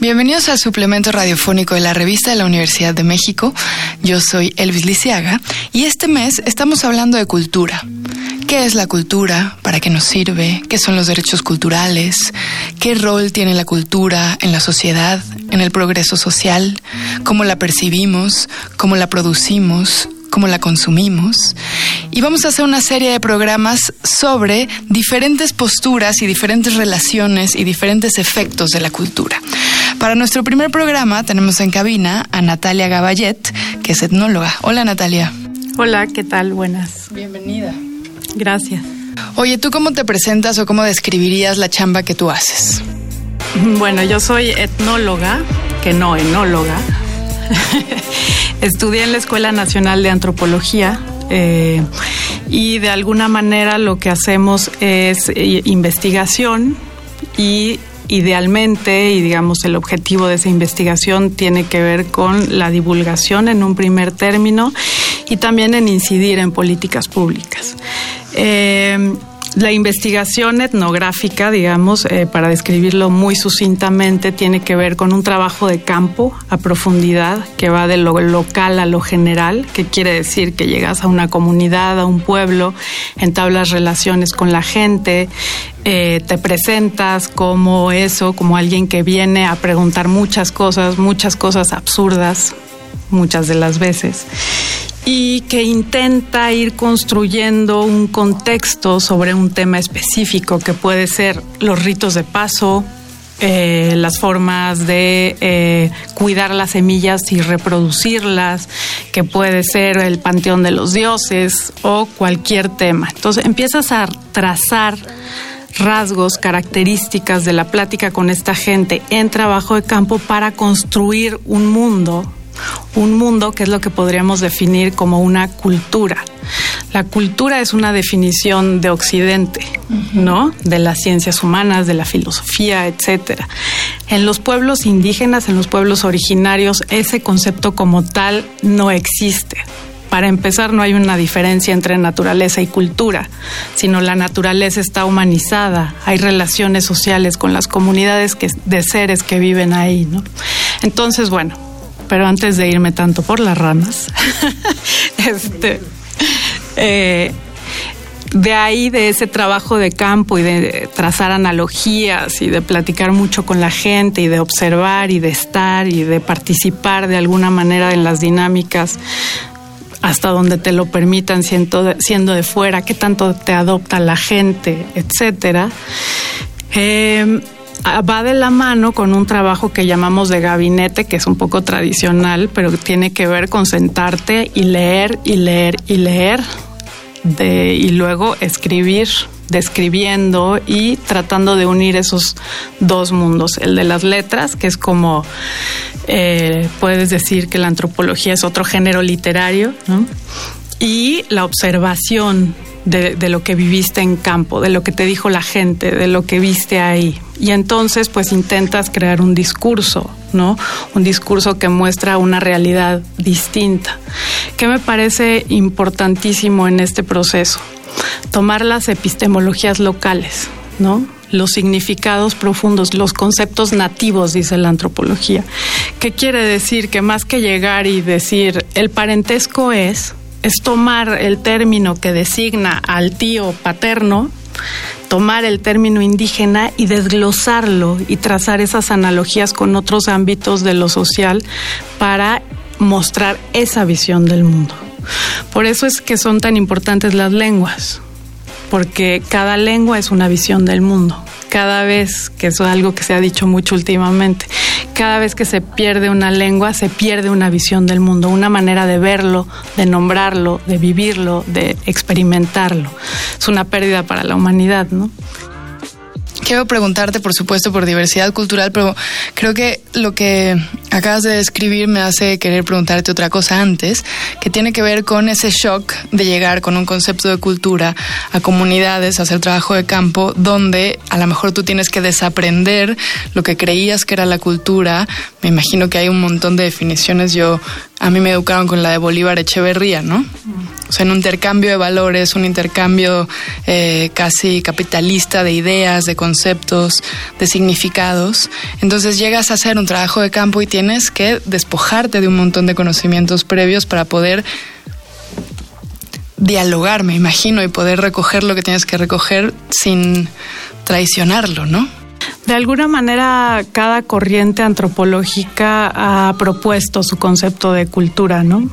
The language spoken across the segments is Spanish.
Bienvenidos al suplemento radiofónico de la revista de la Universidad de México. Yo soy Elvis Lisiaga y este mes estamos hablando de cultura. ¿Qué es la cultura? ¿Para qué nos sirve? ¿Qué son los derechos culturales? ¿Qué rol tiene la cultura en la sociedad, en el progreso social? ¿Cómo la percibimos? ¿Cómo la producimos? cómo la consumimos. Y vamos a hacer una serie de programas sobre diferentes posturas y diferentes relaciones y diferentes efectos de la cultura. Para nuestro primer programa tenemos en cabina a Natalia Gaballet, que es etnóloga. Hola Natalia. Hola, ¿qué tal? Buenas. Bienvenida. Gracias. Oye, ¿tú cómo te presentas o cómo describirías la chamba que tú haces? Bueno, yo soy etnóloga, que no enóloga. Estudié en la Escuela Nacional de Antropología eh, y de alguna manera lo que hacemos es eh, investigación y idealmente y digamos el objetivo de esa investigación tiene que ver con la divulgación en un primer término y también en incidir en políticas públicas. Eh, la investigación etnográfica, digamos, eh, para describirlo muy sucintamente, tiene que ver con un trabajo de campo a profundidad que va de lo local a lo general, que quiere decir que llegas a una comunidad, a un pueblo, entablas relaciones con la gente, eh, te presentas como eso, como alguien que viene a preguntar muchas cosas, muchas cosas absurdas, muchas de las veces y que intenta ir construyendo un contexto sobre un tema específico que puede ser los ritos de paso, eh, las formas de eh, cuidar las semillas y reproducirlas, que puede ser el panteón de los dioses o cualquier tema. Entonces empiezas a trazar rasgos, características de la plática con esta gente en trabajo de campo para construir un mundo un mundo que es lo que podríamos definir como una cultura. La cultura es una definición de Occidente, ¿no? De las ciencias humanas, de la filosofía, etcétera. En los pueblos indígenas, en los pueblos originarios, ese concepto como tal no existe. Para empezar, no hay una diferencia entre naturaleza y cultura, sino la naturaleza está humanizada, hay relaciones sociales con las comunidades de seres que viven ahí, ¿no? Entonces, bueno, pero antes de irme tanto por las ramas, este, eh, de ahí, de ese trabajo de campo y de trazar analogías y de platicar mucho con la gente y de observar y de estar y de participar de alguna manera en las dinámicas hasta donde te lo permitan siendo, siendo de fuera, qué tanto te adopta la gente, etcétera. Eh, va de la mano con un trabajo que llamamos de gabinete, que es un poco tradicional, pero tiene que ver con sentarte y leer y leer y leer y luego escribir, describiendo y tratando de unir esos dos mundos, el de las letras, que es como eh, puedes decir que la antropología es otro género literario, y la observación de, lo que viviste en campo, de lo que te dijo la gente, de lo que viste ahí. Y entonces pues intentas crear un discurso, ¿no? Un discurso que muestra una realidad distinta. ¿Qué me parece importantísimo en este proceso? Tomar las epistemologías locales, ¿no? los significados profundos, los conceptos nativos, dice la antropología. ¿Qué quiere decir? Que más que llegar y decir el parentesco es, es tomar el término que designa al tío paterno, tomar el término indígena y desglosarlo y trazar esas analogías con otros ámbitos de lo social para mostrar esa visión del mundo. Por eso es que son tan importantes las lenguas, porque cada lengua es una visión del mundo. Cada vez, que es algo que se ha dicho mucho últimamente, cada vez que se pierde una lengua, se pierde una visión del mundo, una manera de verlo, de nombrarlo, de vivirlo, de experimentarlo. Es una pérdida para la humanidad, ¿no? Quiero preguntarte, por supuesto, por diversidad cultural, pero creo que lo que acabas de describir me hace querer preguntarte otra cosa antes, que tiene que ver con ese shock de llegar con un concepto de cultura a comunidades, a hacer trabajo de campo, donde a lo mejor tú tienes que desaprender lo que creías que era la cultura. Me imagino que hay un montón de definiciones. Yo, a mí me educaron con la de Bolívar Echeverría, ¿no? O sea, un intercambio de valores, un intercambio eh, casi capitalista de ideas, de conceptos, de significados. Entonces llegas a hacer un trabajo de campo y tienes que despojarte de un montón de conocimientos previos para poder dialogar, me imagino, y poder recoger lo que tienes que recoger sin traicionarlo, ¿no? De alguna manera, cada corriente antropológica ha propuesto su concepto de cultura, ¿no?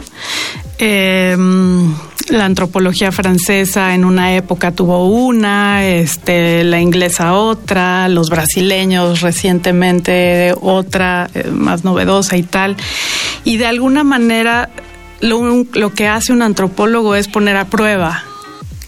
Em, la antropología francesa en una época tuvo una, este, la inglesa otra, los brasileños recientemente otra, eh, más novedosa y tal. Y de alguna manera lo que hace un antropólogo es poner a prueba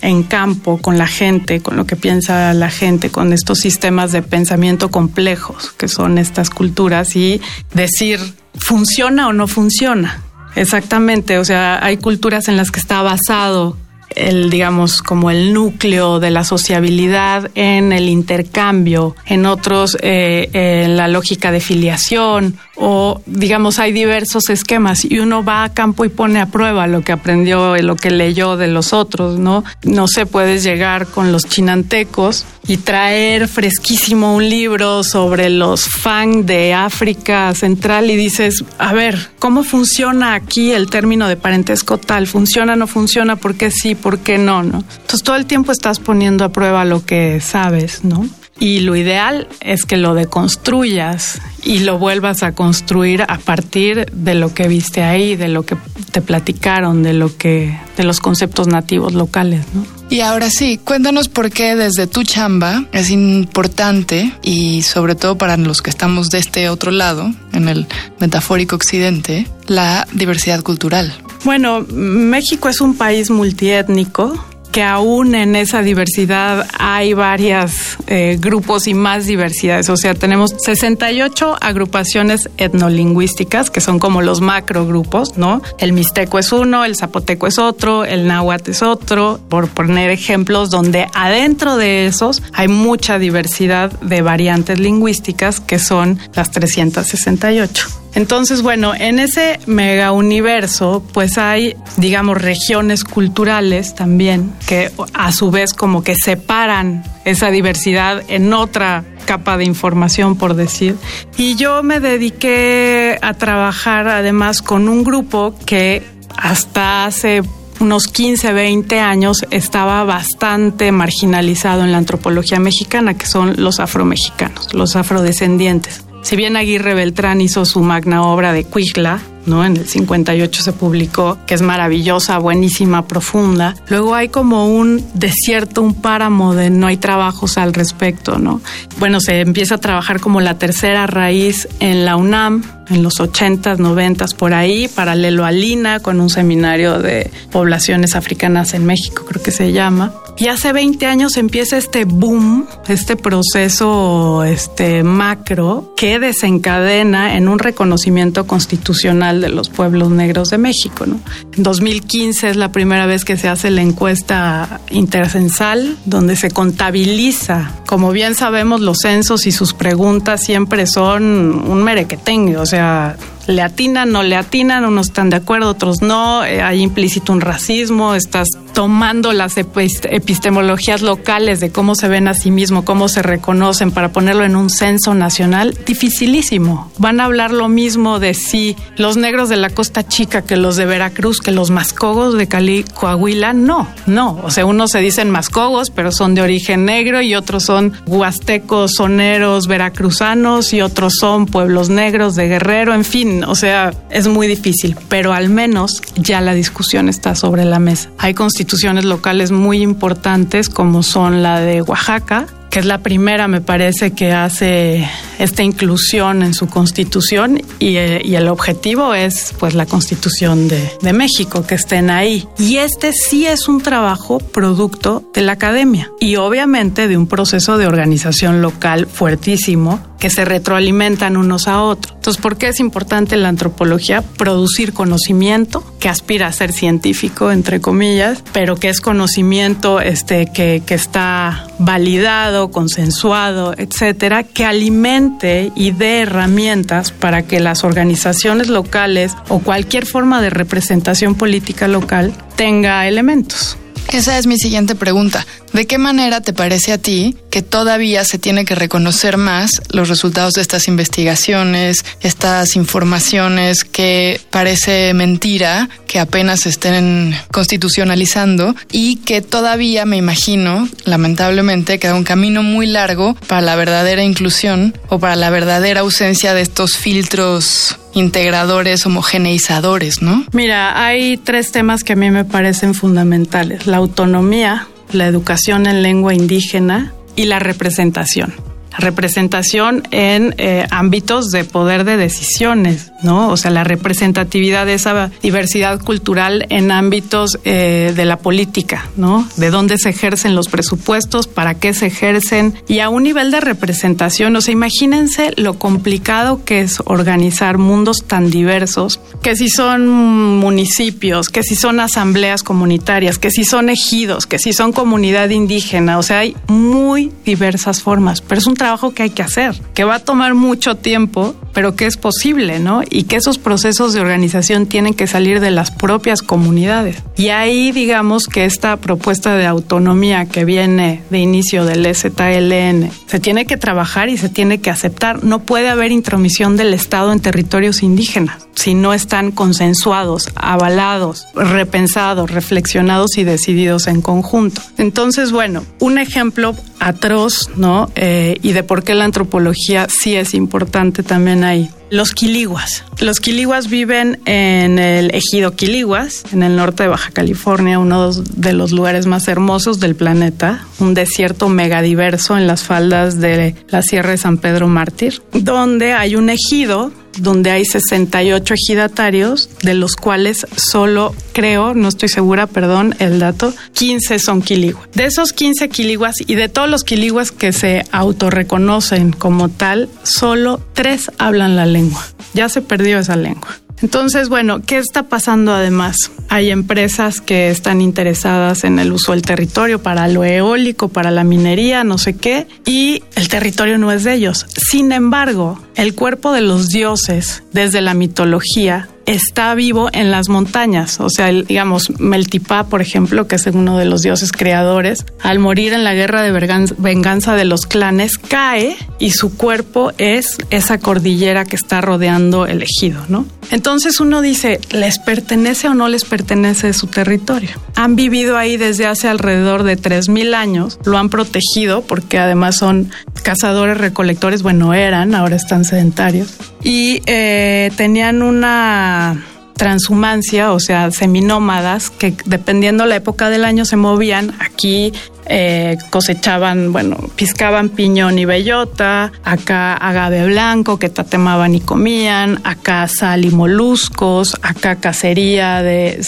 en campo con la gente, con lo que piensa la gente, con estos sistemas de pensamiento complejos que son estas culturas y decir, ¿funciona o no funciona? Exactamente, o sea, hay culturas en las que está basado el, digamos, como el núcleo de la sociabilidad en el intercambio, en otros eh, en la lógica de filiación o, digamos, hay diversos esquemas y uno va a campo y pone a prueba lo que aprendió, lo que leyó de los otros, ¿no? No se puedes llegar con los chinantecos y traer fresquísimo un libro sobre los Fang de África Central y dices, a ver, ¿cómo funciona aquí el término de parentesco tal? ¿Funciona, no funciona? ¿Por qué sí? ¿Por qué no? ¿no? Entonces todo el tiempo estás poniendo a prueba lo que sabes, ¿no? Y lo ideal es que lo deconstruyas y lo vuelvas a construir a partir de lo que viste ahí, de lo que te platicaron, de lo que, de los conceptos nativos locales, ¿no? Y ahora sí, cuéntanos por qué desde tu chamba es importante y sobre todo para los que estamos de este otro lado, en el metafórico occidente, la diversidad cultural. Bueno, México es un país multiétnico que aún en esa diversidad hay varios eh, grupos y más diversidades. O sea, tenemos 68 agrupaciones etnolingüísticas, que son como los macro grupos, ¿no? El mixteco es uno, el zapoteco es otro, el náhuatl es otro, por poner ejemplos donde adentro de esos hay mucha diversidad de variantes lingüísticas que son las 368. Entonces, bueno, en ese mega universo, pues hay, digamos, regiones culturales también que a su vez como que separan esa diversidad en otra capa de información, por decir. Y yo me dediqué a trabajar además con un grupo que hasta hace unos 15, 20 años estaba bastante marginalizado en la antropología mexicana, que son los afromexicanos, los afrodescendientes. Si bien Aguirre Beltrán hizo su magna obra de Cuigla, ¿no? En el 58 se publicó, que es maravillosa, buenísima, profunda. Luego hay como un desierto, un páramo de no hay trabajos al respecto, ¿no? Bueno, se empieza a trabajar como la tercera raíz en la UNAM, en los 80s, 90s, por ahí, paralelo a Lina, con un seminario de poblaciones africanas en México, creo que se llama. Y hace 20 años empieza este boom, este proceso este macro que desencadena en un reconocimiento constitucional de los pueblos negros de México. ¿no? En 2015 es la primera vez que se hace la encuesta intercensal, donde se contabiliza. Como bien sabemos, los censos y sus preguntas siempre son un merequetengue, o sea, le atinan, no le atinan, unos están de acuerdo, otros no, eh, hay implícito un racismo, estás tomando las epistemologías locales de cómo se ven a sí mismos, cómo se reconocen para ponerlo en un censo nacional, dificilísimo. Van a hablar lo mismo de sí los negros de la Costa Chica que los de Veracruz, que los mascogos de Cali, Coahuila, no, no. O sea, unos se dicen mascogos, pero son de origen negro y otros son huastecos, soneros, veracruzanos y otros son pueblos negros de Guerrero, en fin, o sea, es muy difícil, pero al menos ya la discusión está sobre la mesa. Hay constituciones locales muy importantes como son la de Oaxaca, que es la primera, me parece, que hace esta inclusión en su constitución y, eh, el objetivo es pues la constitución de, de, México, que estén ahí. Y este sí es un trabajo producto de la academia y obviamente de un proceso de organización local fuertísimo que se retroalimentan unos a otros. Entonces, ¿por qué es importante la antropología? Producir conocimiento que aspira a ser científico, entre comillas, pero que es conocimiento este, que, que está validado, consensuado, etcétera, que alimenta fomente y dé herramientas para que las organizaciones locales o cualquier forma de representación política local tenga elementos. Esa es mi siguiente pregunta. ¿De qué manera te parece a ti que todavía se tiene que reconocer más los resultados de estas investigaciones, estas informaciones que parece mentira, que apenas se estén constitucionalizando y que todavía me imagino, lamentablemente, queda un camino muy largo para la verdadera inclusión o para la verdadera ausencia de estos filtros integradores, homogeneizadores, ¿no? Mira, hay tres temas que a mí me parecen fundamentales. La autonomía, la educación en lengua indígena y la representación representación en eh, ámbitos de poder de decisiones, ¿no? O sea, la representatividad de esa diversidad cultural en ámbitos eh, de la política, ¿no? De dónde se ejercen los presupuestos, para qué se ejercen y a un nivel de representación. O sea, imagínense lo complicado que es organizar mundos tan diversos, que si son municipios, que si son asambleas comunitarias, que si son ejidos, que si son comunidad indígena, o sea, hay muy diversas formas, pero es un trabajo que hay que hacer, que va a tomar mucho tiempo, pero que es posible, ¿no? Y que esos procesos de organización tienen que salir de las propias comunidades. Y ahí digamos que esta propuesta de autonomía que viene de inicio del STLN se tiene que trabajar y se tiene que aceptar. No puede haber intromisión del Estado en territorios indígenas si no están consensuados, avalados, repensados, reflexionados y decididos en conjunto. Entonces, bueno, un ejemplo atroz, ¿no? Eh, y de por qué la antropología sí es importante también ahí. Los quiliguas. Los quiliguas viven en el ejido Quiliguas, en el norte de Baja California, uno de los lugares más hermosos del planeta, un desierto megadiverso en las faldas de la Sierra de San Pedro Mártir, donde hay un ejido donde hay 68 ejidatarios, de los cuales solo creo, no estoy segura, perdón, el dato, 15 son quiliguas. De esos 15 quiliguas y de todos los quiliguas que se autorreconocen como tal, solo tres hablan la lengua. Ya se perdió esa lengua. Entonces, bueno, ¿qué está pasando además? Hay empresas que están interesadas en el uso del territorio para lo eólico, para la minería, no sé qué, y el territorio no es de ellos. Sin embargo, el cuerpo de los dioses desde la mitología está vivo en las montañas. O sea, digamos, Meltipá, por ejemplo, que es uno de los dioses creadores, al morir en la guerra de venganza de los clanes, cae y su cuerpo es esa cordillera que está rodeando el ejido, ¿no? Entonces uno dice, ¿les pertenece o no les pertenece su territorio? Han vivido ahí desde hace alrededor de 3.000 años, lo han protegido porque además son cazadores recolectores, bueno, eran, ahora están sedentarios, y eh, tenían una transhumancia, o sea, seminómadas, que dependiendo la época del año se movían. Aquí eh, cosechaban, bueno, piscaban piñón y bellota, acá agave blanco que tatemaban y comían, acá sal y moluscos, acá cacería de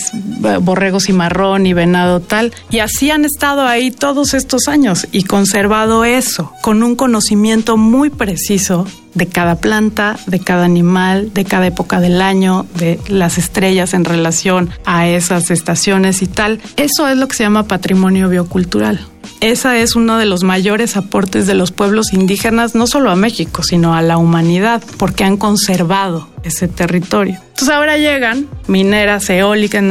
borregos y marrón y venado tal. Y así han estado ahí todos estos años y conservado eso con un conocimiento muy preciso de cada planta, de cada animal, de cada época del año, de las estrellas en relación a esas estaciones y tal. Eso es lo que se llama patrimonio biocultural. Esa es uno de los mayores aportes de los pueblos indígenas, no solo a México, sino a la humanidad, porque han conservado ese territorio. Entonces ahora llegan mineras eólicas,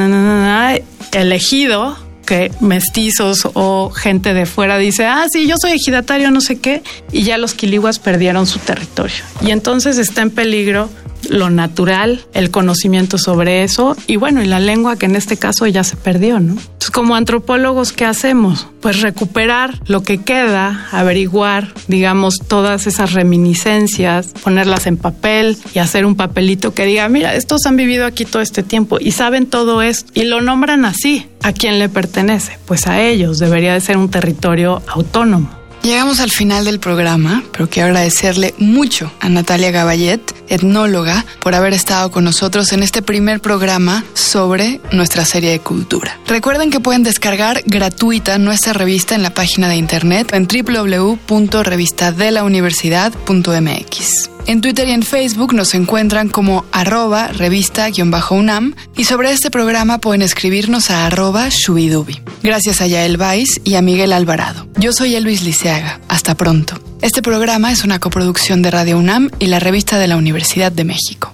elegido que mestizos o gente de fuera dice, ah, sí, yo soy ejidatario, no sé qué, y ya los quiliguas perdieron su territorio. Y entonces está en peligro lo natural, el conocimiento sobre eso y bueno, y la lengua que en este caso ya se perdió, ¿no? Entonces, como antropólogos, ¿qué hacemos? Pues recuperar lo que queda, averiguar, digamos, todas esas reminiscencias, ponerlas en papel y hacer un papelito que diga, mira, estos han vivido aquí todo este tiempo y saben todo esto y lo nombran así. ¿A quién le pertenece? Pues a ellos, debería de ser un territorio autónomo. Llegamos al final del programa, pero quiero agradecerle mucho a Natalia Gaballet etnóloga, por haber estado con nosotros en este primer programa sobre nuestra serie de cultura. Recuerden que pueden descargar gratuita nuestra revista en la página de internet en www.revistadelauniversidad.mx. En Twitter y en Facebook nos encuentran como arroba revista-unam y sobre este programa pueden escribirnos a arroba shubidubi. Gracias a Yael Vais y a Miguel Alvarado. Yo soy Elvis Liceaga. Hasta pronto. Este programa es una coproducción de Radio UNAM y la revista de la Universidad de México.